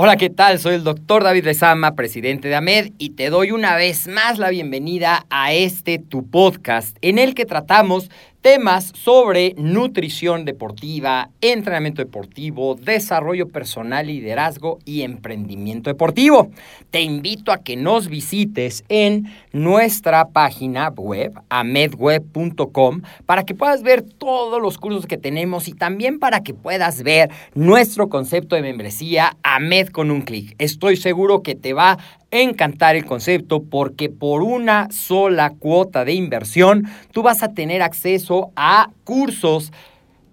Hola, ¿qué tal? Soy el doctor David Lezama, presidente de AMED, y te doy una vez más la bienvenida a este tu podcast, en el que tratamos temas sobre nutrición deportiva, entrenamiento deportivo, desarrollo personal, liderazgo y emprendimiento deportivo. Te invito a que nos visites en nuestra página web, amedweb.com, para que puedas ver todos los cursos que tenemos y también para que puedas ver nuestro concepto de membresía AMED con un clic. Estoy seguro que te va encantar el concepto porque por una sola cuota de inversión tú vas a tener acceso a cursos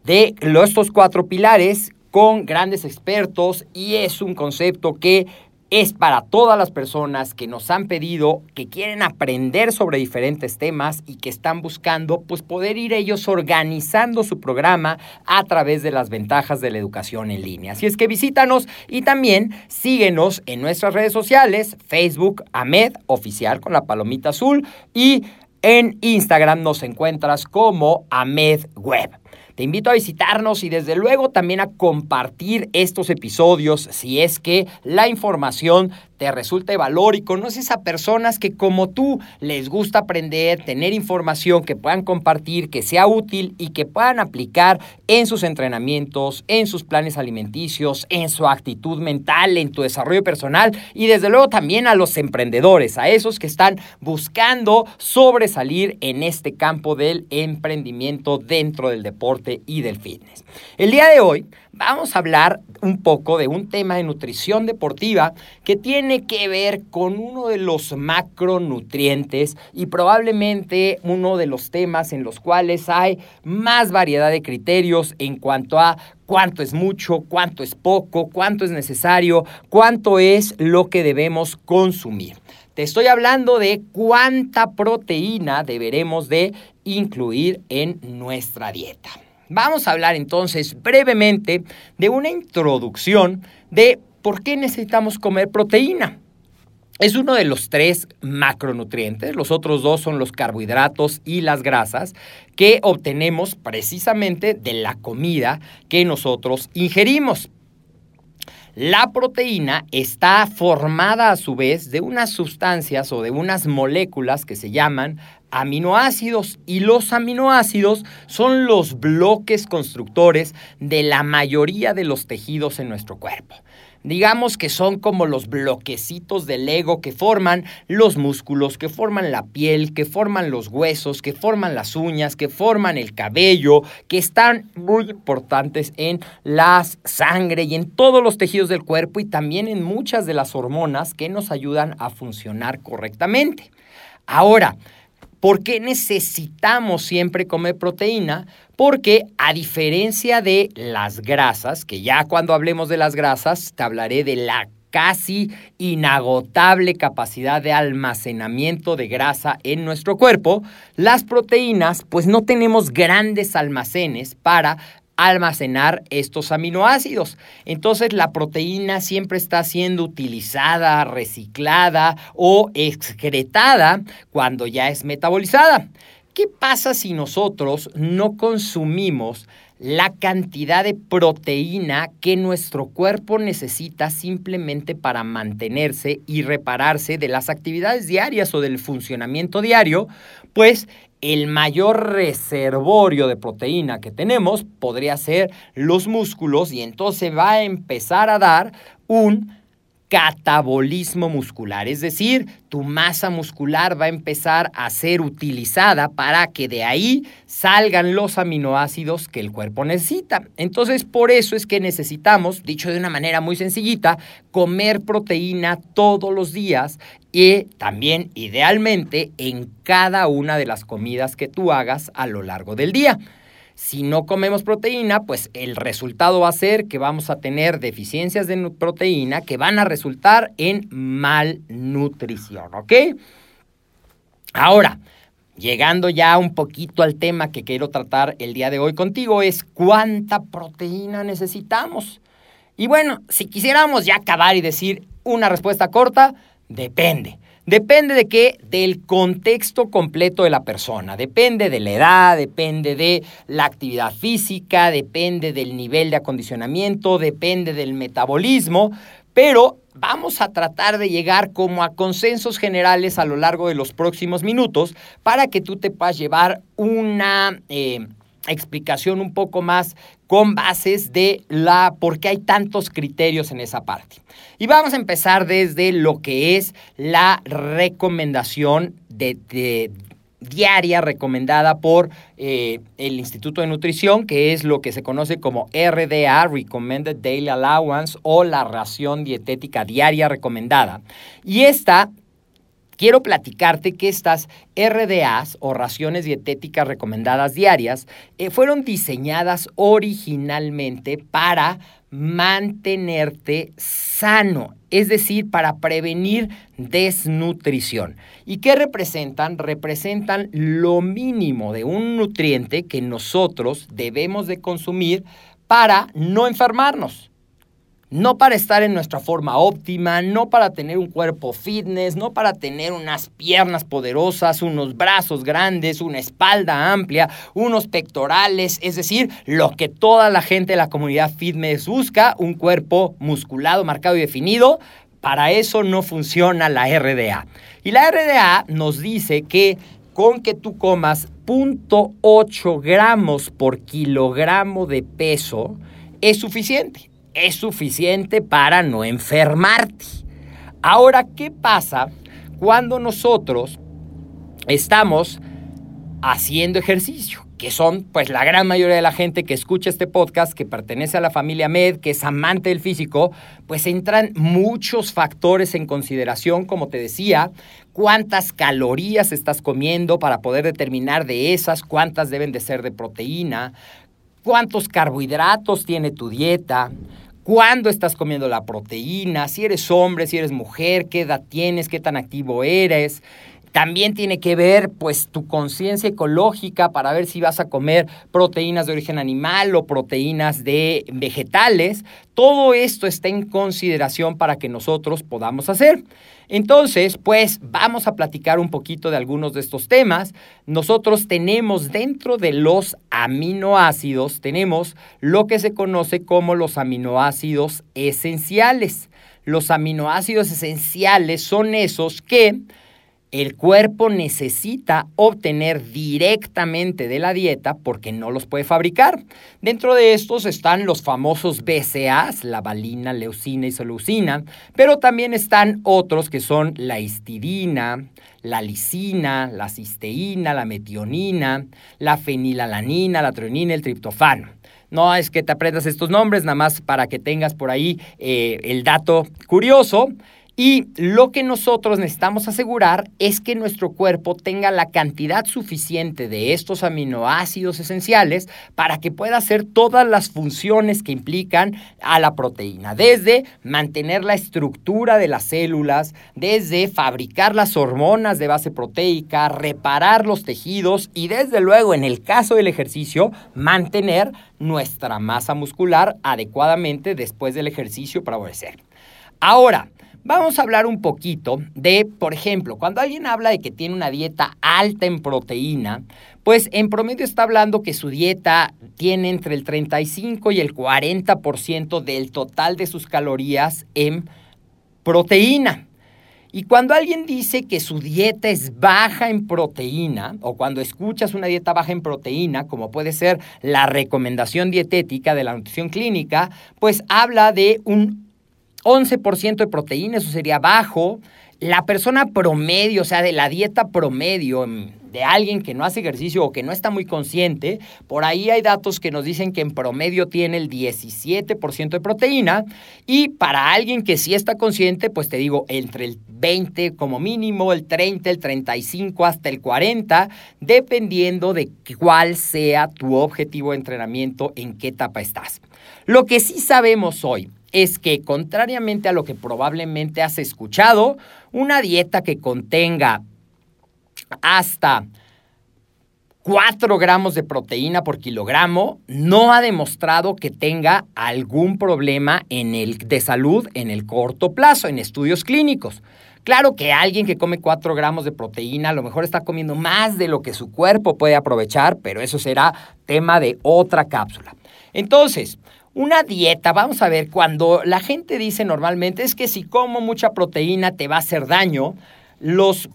de estos cuatro pilares con grandes expertos y es un concepto que es para todas las personas que nos han pedido, que quieren aprender sobre diferentes temas y que están buscando pues poder ir ellos organizando su programa a través de las ventajas de la educación en línea. Así es que visítanos y también síguenos en nuestras redes sociales, Facebook Amed oficial con la palomita azul y en Instagram nos encuentras como Amed Web. Te invito a visitarnos y desde luego también a compartir estos episodios si es que la información te resulta valor y conoces a personas que como tú les gusta aprender, tener información que puedan compartir, que sea útil y que puedan aplicar en sus entrenamientos, en sus planes alimenticios, en su actitud mental, en tu desarrollo personal y desde luego también a los emprendedores, a esos que están buscando sobresalir en este campo del emprendimiento dentro del deporte y del fitness. El día de hoy vamos a hablar un poco de un tema de nutrición deportiva que tiene que ver con uno de los macronutrientes y probablemente uno de los temas en los cuales hay más variedad de criterios en cuanto a cuánto es mucho, cuánto es poco, cuánto es necesario, cuánto es lo que debemos consumir. Te estoy hablando de cuánta proteína deberemos de incluir en nuestra dieta. Vamos a hablar entonces brevemente de una introducción de por qué necesitamos comer proteína. Es uno de los tres macronutrientes, los otros dos son los carbohidratos y las grasas que obtenemos precisamente de la comida que nosotros ingerimos. La proteína está formada a su vez de unas sustancias o de unas moléculas que se llaman aminoácidos y los aminoácidos son los bloques constructores de la mayoría de los tejidos en nuestro cuerpo. Digamos que son como los bloquecitos del ego que forman los músculos, que forman la piel, que forman los huesos, que forman las uñas, que forman el cabello, que están muy importantes en la sangre y en todos los tejidos del cuerpo y también en muchas de las hormonas que nos ayudan a funcionar correctamente. Ahora, ¿Por qué necesitamos siempre comer proteína? Porque a diferencia de las grasas, que ya cuando hablemos de las grasas te hablaré de la casi inagotable capacidad de almacenamiento de grasa en nuestro cuerpo, las proteínas pues no tenemos grandes almacenes para almacenar estos aminoácidos. Entonces la proteína siempre está siendo utilizada, reciclada o excretada cuando ya es metabolizada. ¿Qué pasa si nosotros no consumimos la cantidad de proteína que nuestro cuerpo necesita simplemente para mantenerse y repararse de las actividades diarias o del funcionamiento diario? Pues el mayor reservorio de proteína que tenemos podría ser los músculos y entonces va a empezar a dar un catabolismo muscular, es decir, tu masa muscular va a empezar a ser utilizada para que de ahí salgan los aminoácidos que el cuerpo necesita. Entonces, por eso es que necesitamos, dicho de una manera muy sencillita, comer proteína todos los días y también idealmente en cada una de las comidas que tú hagas a lo largo del día. Si no comemos proteína, pues el resultado va a ser que vamos a tener deficiencias de proteína que van a resultar en malnutrición, ¿ok? Ahora, llegando ya un poquito al tema que quiero tratar el día de hoy contigo, es cuánta proteína necesitamos. Y bueno, si quisiéramos ya acabar y decir una respuesta corta, depende. Depende de qué? Del contexto completo de la persona. Depende de la edad, depende de la actividad física, depende del nivel de acondicionamiento, depende del metabolismo, pero vamos a tratar de llegar como a consensos generales a lo largo de los próximos minutos para que tú te puedas llevar una... Eh, explicación un poco más con bases de la por qué hay tantos criterios en esa parte. Y vamos a empezar desde lo que es la recomendación de, diaria recomendada por eh, el Instituto de Nutrición, que es lo que se conoce como RDA, Recommended Daily Allowance, o la ración dietética diaria recomendada. Y esta quiero platicarte que estas RDAs o raciones dietéticas recomendadas diarias eh, fueron diseñadas originalmente para mantenerte sano, es decir, para prevenir desnutrición. ¿Y qué representan? Representan lo mínimo de un nutriente que nosotros debemos de consumir para no enfermarnos no para estar en nuestra forma óptima, no para tener un cuerpo fitness, no para tener unas piernas poderosas, unos brazos grandes, una espalda amplia, unos pectorales, es decir, lo que toda la gente de la comunidad fitness busca, un cuerpo musculado, marcado y definido. Para eso no funciona la RDA. Y la RDA nos dice que con que tú comas 0.8 gramos por kilogramo de peso es suficiente es suficiente para no enfermarte. Ahora, ¿qué pasa cuando nosotros estamos haciendo ejercicio? que son pues la gran mayoría de la gente que escucha este podcast, que pertenece a la familia Med, que es amante del físico, pues entran muchos factores en consideración, como te decía, cuántas calorías estás comiendo para poder determinar de esas cuántas deben de ser de proteína, cuántos carbohidratos tiene tu dieta, cuándo estás comiendo la proteína, si eres hombre, si eres mujer, qué edad tienes, qué tan activo eres. También tiene que ver pues tu conciencia ecológica para ver si vas a comer proteínas de origen animal o proteínas de vegetales. Todo esto está en consideración para que nosotros podamos hacer. Entonces, pues vamos a platicar un poquito de algunos de estos temas. Nosotros tenemos dentro de los aminoácidos, tenemos lo que se conoce como los aminoácidos esenciales. Los aminoácidos esenciales son esos que el cuerpo necesita obtener directamente de la dieta porque no los puede fabricar. Dentro de estos están los famosos BCAAs, la valina, leucina y solucina, pero también están otros que son la histidina, la lisina, la cisteína, la metionina, la fenilalanina, la treonina, el triptofano. No es que te aprendas estos nombres, nada más para que tengas por ahí eh, el dato curioso. Y lo que nosotros necesitamos asegurar es que nuestro cuerpo tenga la cantidad suficiente de estos aminoácidos esenciales para que pueda hacer todas las funciones que implican a la proteína, desde mantener la estructura de las células, desde fabricar las hormonas de base proteica, reparar los tejidos y desde luego en el caso del ejercicio, mantener nuestra masa muscular adecuadamente después del ejercicio para obedecer. Ahora, Vamos a hablar un poquito de, por ejemplo, cuando alguien habla de que tiene una dieta alta en proteína, pues en promedio está hablando que su dieta tiene entre el 35 y el 40% del total de sus calorías en proteína. Y cuando alguien dice que su dieta es baja en proteína, o cuando escuchas una dieta baja en proteína, como puede ser la recomendación dietética de la nutrición clínica, pues habla de un 11% de proteína, eso sería bajo. La persona promedio, o sea, de la dieta promedio mm, de alguien que no hace ejercicio o que no está muy consciente, por ahí hay datos que nos dicen que en promedio tiene el 17% de proteína y para alguien que sí está consciente, pues te digo, entre el 20 como mínimo, el 30, el 35 hasta el 40, dependiendo de cuál sea tu objetivo de entrenamiento, en qué etapa estás. Lo que sí sabemos hoy es que, contrariamente a lo que probablemente has escuchado, una dieta que contenga hasta 4 gramos de proteína por kilogramo no ha demostrado que tenga algún problema en el, de salud en el corto plazo, en estudios clínicos. Claro que alguien que come 4 gramos de proteína a lo mejor está comiendo más de lo que su cuerpo puede aprovechar, pero eso será tema de otra cápsula. Entonces, una dieta, vamos a ver, cuando la gente dice normalmente es que si como mucha proteína te va a hacer daño, los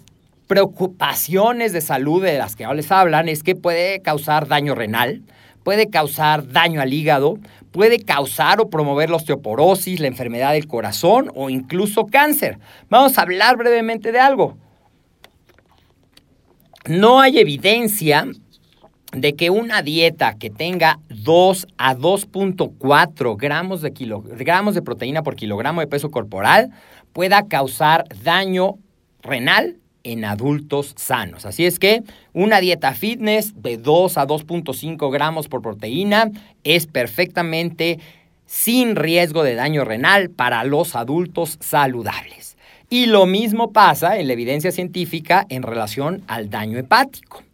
preocupaciones de salud de las que ahora les hablan es que puede causar daño renal, puede causar daño al hígado, puede causar o promover la osteoporosis, la enfermedad del corazón o incluso cáncer. Vamos a hablar brevemente de algo. No hay evidencia de que una dieta que tenga 2 a 2.4 gramos de, gramos de proteína por kilogramo de peso corporal pueda causar daño renal en adultos sanos. Así es que una dieta fitness de 2 a 2.5 gramos por proteína es perfectamente sin riesgo de daño renal para los adultos saludables. Y lo mismo pasa en la evidencia científica en relación al daño hepático.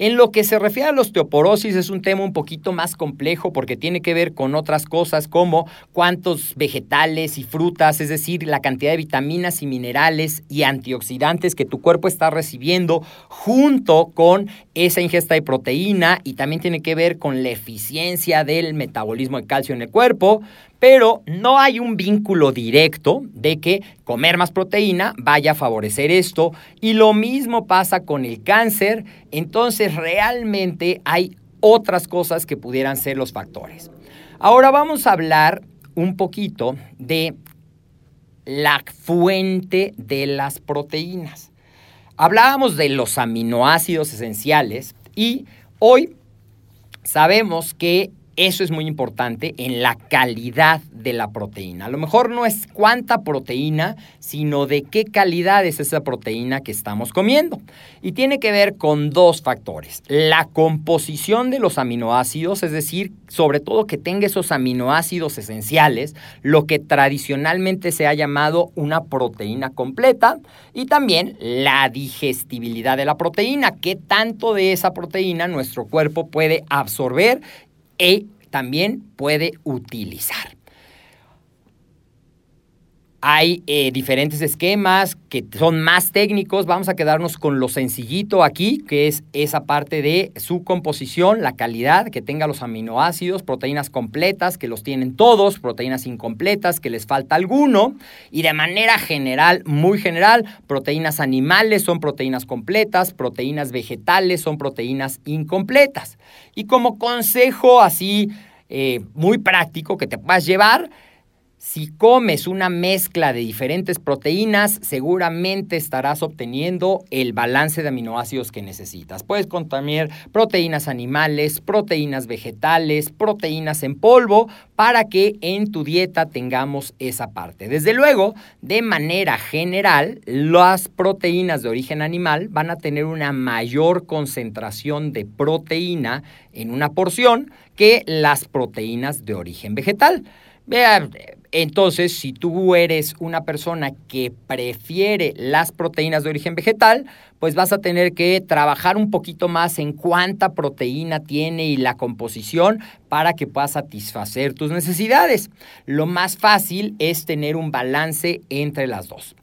En lo que se refiere a la osteoporosis es un tema un poquito más complejo porque tiene que ver con otras cosas como cuántos vegetales y frutas, es decir, la cantidad de vitaminas y minerales y antioxidantes que tu cuerpo está recibiendo junto con esa ingesta de proteína y también tiene que ver con la eficiencia del metabolismo de calcio en el cuerpo, pero no hay un vínculo directo de que comer más proteína vaya a favorecer esto. Y lo mismo pasa con el cáncer. Entonces realmente hay otras cosas que pudieran ser los factores. Ahora vamos a hablar un poquito de la fuente de las proteínas. Hablábamos de los aminoácidos esenciales y hoy sabemos que eso es muy importante en la calidad de la proteína. A lo mejor no es cuánta proteína, sino de qué calidad es esa proteína que estamos comiendo. Y tiene que ver con dos factores. La composición de los aminoácidos, es decir, sobre todo que tenga esos aminoácidos esenciales, lo que tradicionalmente se ha llamado una proteína completa, y también la digestibilidad de la proteína, qué tanto de esa proteína nuestro cuerpo puede absorber e también puede utilizar. Hay eh, diferentes esquemas que son más técnicos. Vamos a quedarnos con lo sencillito aquí, que es esa parte de su composición, la calidad, que tenga los aminoácidos, proteínas completas, que los tienen todos, proteínas incompletas, que les falta alguno. Y de manera general, muy general, proteínas animales son proteínas completas, proteínas vegetales son proteínas incompletas. Y como consejo así eh, muy práctico que te puedas llevar, Si comes una mezcla de diferentes proteínas, seguramente estarás obteniendo el balance de aminoácidos que necesitas. Puedes consumir proteínas animales, proteínas vegetales, proteínas en polvo, para que en tu dieta tengamos esa parte. Desde luego, de manera general, las proteínas de origen animal van a tener una mayor concentración de proteína en una porción que las proteínas de origen vegetal. Vea, entonces, si tú eres una persona que prefiere las proteínas de origen vegetal, pues vas a tener que trabajar un poquito más en cuánta proteína tiene y la composición para que puedas satisfacer tus necesidades. Lo más fácil es tener un balance entre las dos.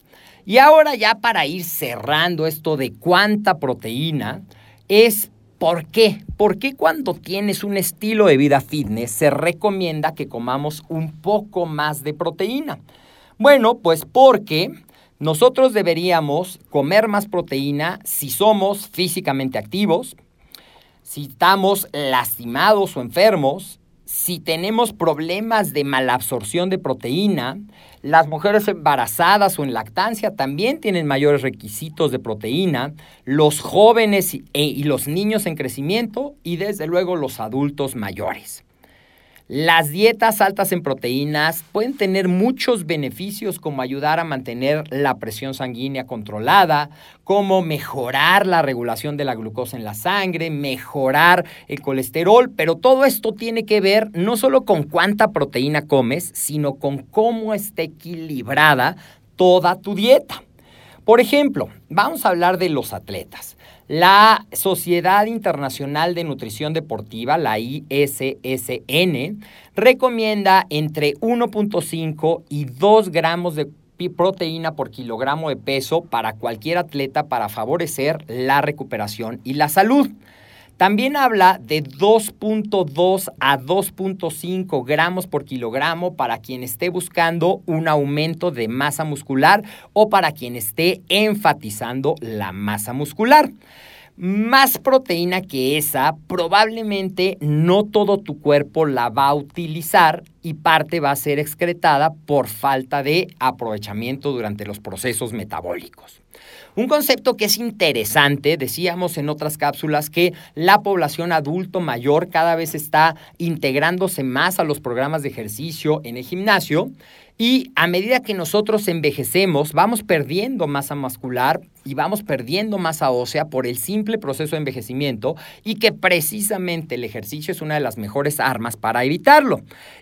Y ahora ya para ir cerrando esto de cuánta proteína, es ¿Por qué? ¿Por qué cuando tienes un estilo de vida fitness se recomienda que comamos un poco más de proteína? Bueno, pues porque nosotros deberíamos comer más proteína si somos físicamente activos, si estamos lastimados o enfermos, si tenemos problemas de malabsorción de proteína, las mujeres embarazadas o en lactancia también tienen mayores requisitos de proteína, los jóvenes y, y los niños en crecimiento y desde luego los adultos mayores. Las dietas altas en proteínas pueden tener muchos beneficios como ayudar a mantener la presión sanguínea controlada, como mejorar la regulación de la glucosa en la sangre, mejorar el colesterol, pero todo esto tiene que ver no solo con cuánta proteína comes, sino con cómo está equilibrada toda tu dieta. Por ejemplo, vamos a hablar de los atletas. La Sociedad Internacional de Nutrición Deportiva, la ISSN, recomienda entre 1.5 y 2 gramos de proteína por kilogramo de peso para cualquier atleta para favorecer la recuperación y la salud. También habla de 2.2 a 2.5 gramos por kilogramo para quien esté buscando un aumento de masa muscular o para quien esté enfatizando la masa muscular más proteína que esa, probablemente no todo tu cuerpo la va a utilizar y parte va a ser excretada por falta de aprovechamiento durante los procesos metabólicos. Un concepto que es interesante, decíamos en otras cápsulas que la población adulto mayor cada vez está integrándose más a los programas de ejercicio en el gimnasio y a medida que nosotros envejecemos, vamos perdiendo masa muscular y vamos perdiendo masa ósea por el simple proceso de envejecimiento y que precisamente el ejercicio es una de las mejores armas para evitarlo.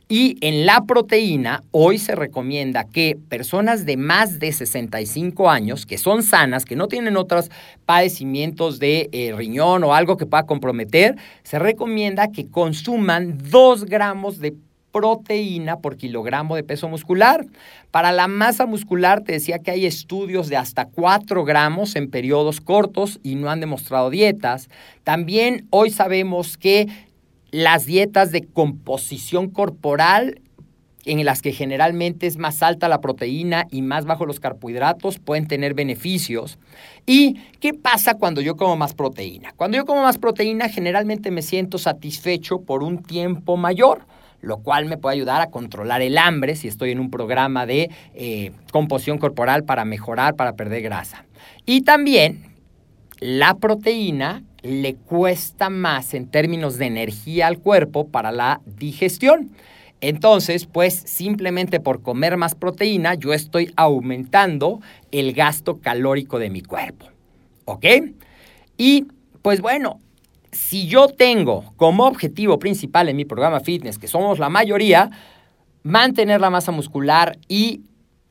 Y en la proteína, hoy se recomienda que personas de más de 65 años, que son sanas, que no tienen otros padecimientos de eh, riñón o algo que pueda comprometer, se recomienda que consuman 2 gramos de proteína por kilogramo de peso muscular. Para la masa muscular te decía que hay estudios de hasta 4 gramos en periodos cortos y no han demostrado dietas. También hoy sabemos que las dietas de composición corporal en las que generalmente es más alta la proteína y más bajo los carbohidratos, pueden tener beneficios. ¿Y qué pasa cuando yo como más proteína? Cuando yo como más proteína, generalmente me siento satisfecho por un tiempo mayor lo cual me puede ayudar a controlar el hambre si estoy en un programa de eh, composición corporal para mejorar, para perder grasa. Y también la proteína le cuesta más en términos de energía al cuerpo para la digestión. Entonces, pues simplemente por comer más proteína, yo estoy aumentando el gasto calórico de mi cuerpo. ¿Ok? Y pues bueno, si yo tengo como objetivo principal en mi programa fitness, que somos la mayoría, mantener la masa muscular y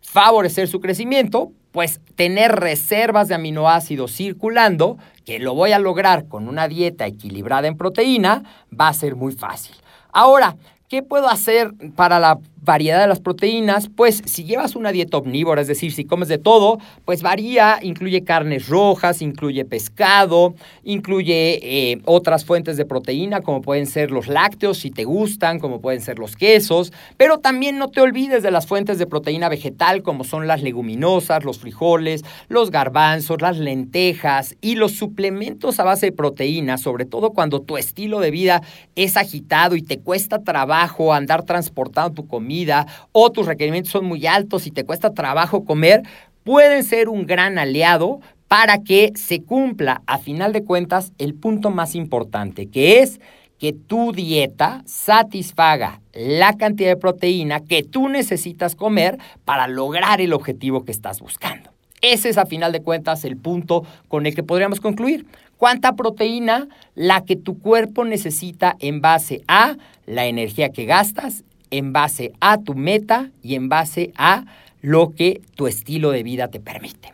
favorecer su crecimiento, pues tener reservas de aminoácidos circulando, que lo voy a lograr con una dieta equilibrada en proteína, va a ser muy fácil. Ahora, ¿qué puedo hacer para la variedad de las proteínas, pues si llevas una dieta omnívora, es decir, si comes de todo, pues varía, incluye carnes rojas, incluye pescado, incluye eh, otras fuentes de proteína como pueden ser los lácteos si te gustan, como pueden ser los quesos, pero también no te olvides de las fuentes de proteína vegetal como son las leguminosas, los frijoles, los garbanzos, las lentejas y los suplementos a base de proteína, sobre todo cuando tu estilo de vida es agitado y te cuesta trabajo andar transportando tu comida o tus requerimientos son muy altos y te cuesta trabajo comer, pueden ser un gran aliado para que se cumpla, a final de cuentas, el punto más importante, que es que tu dieta satisfaga la cantidad de proteína que tú necesitas comer para lograr el objetivo que estás buscando. Ese es, a final de cuentas, el punto con el que podríamos concluir. ¿Cuánta proteína la que tu cuerpo necesita en base a la energía que gastas, en base a tu meta y en base a lo que tu estilo de vida te permite?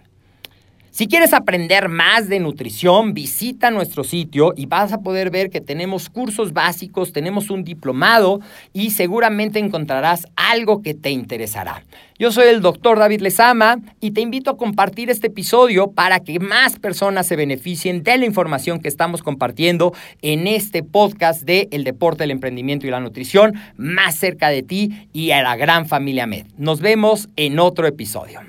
Si quieres aprender más de nutrición, visita nuestro sitio y vas a poder ver que tenemos cursos básicos, tenemos un diplomado y seguramente encontrarás algo que te interesará. Yo soy el doctor David Lezama y te invito a compartir este episodio para que más personas se beneficien de la información que estamos compartiendo en este podcast de El deporte, el emprendimiento y la nutrición más cerca de ti y a la gran familia Med. Nos vemos en otro episodio.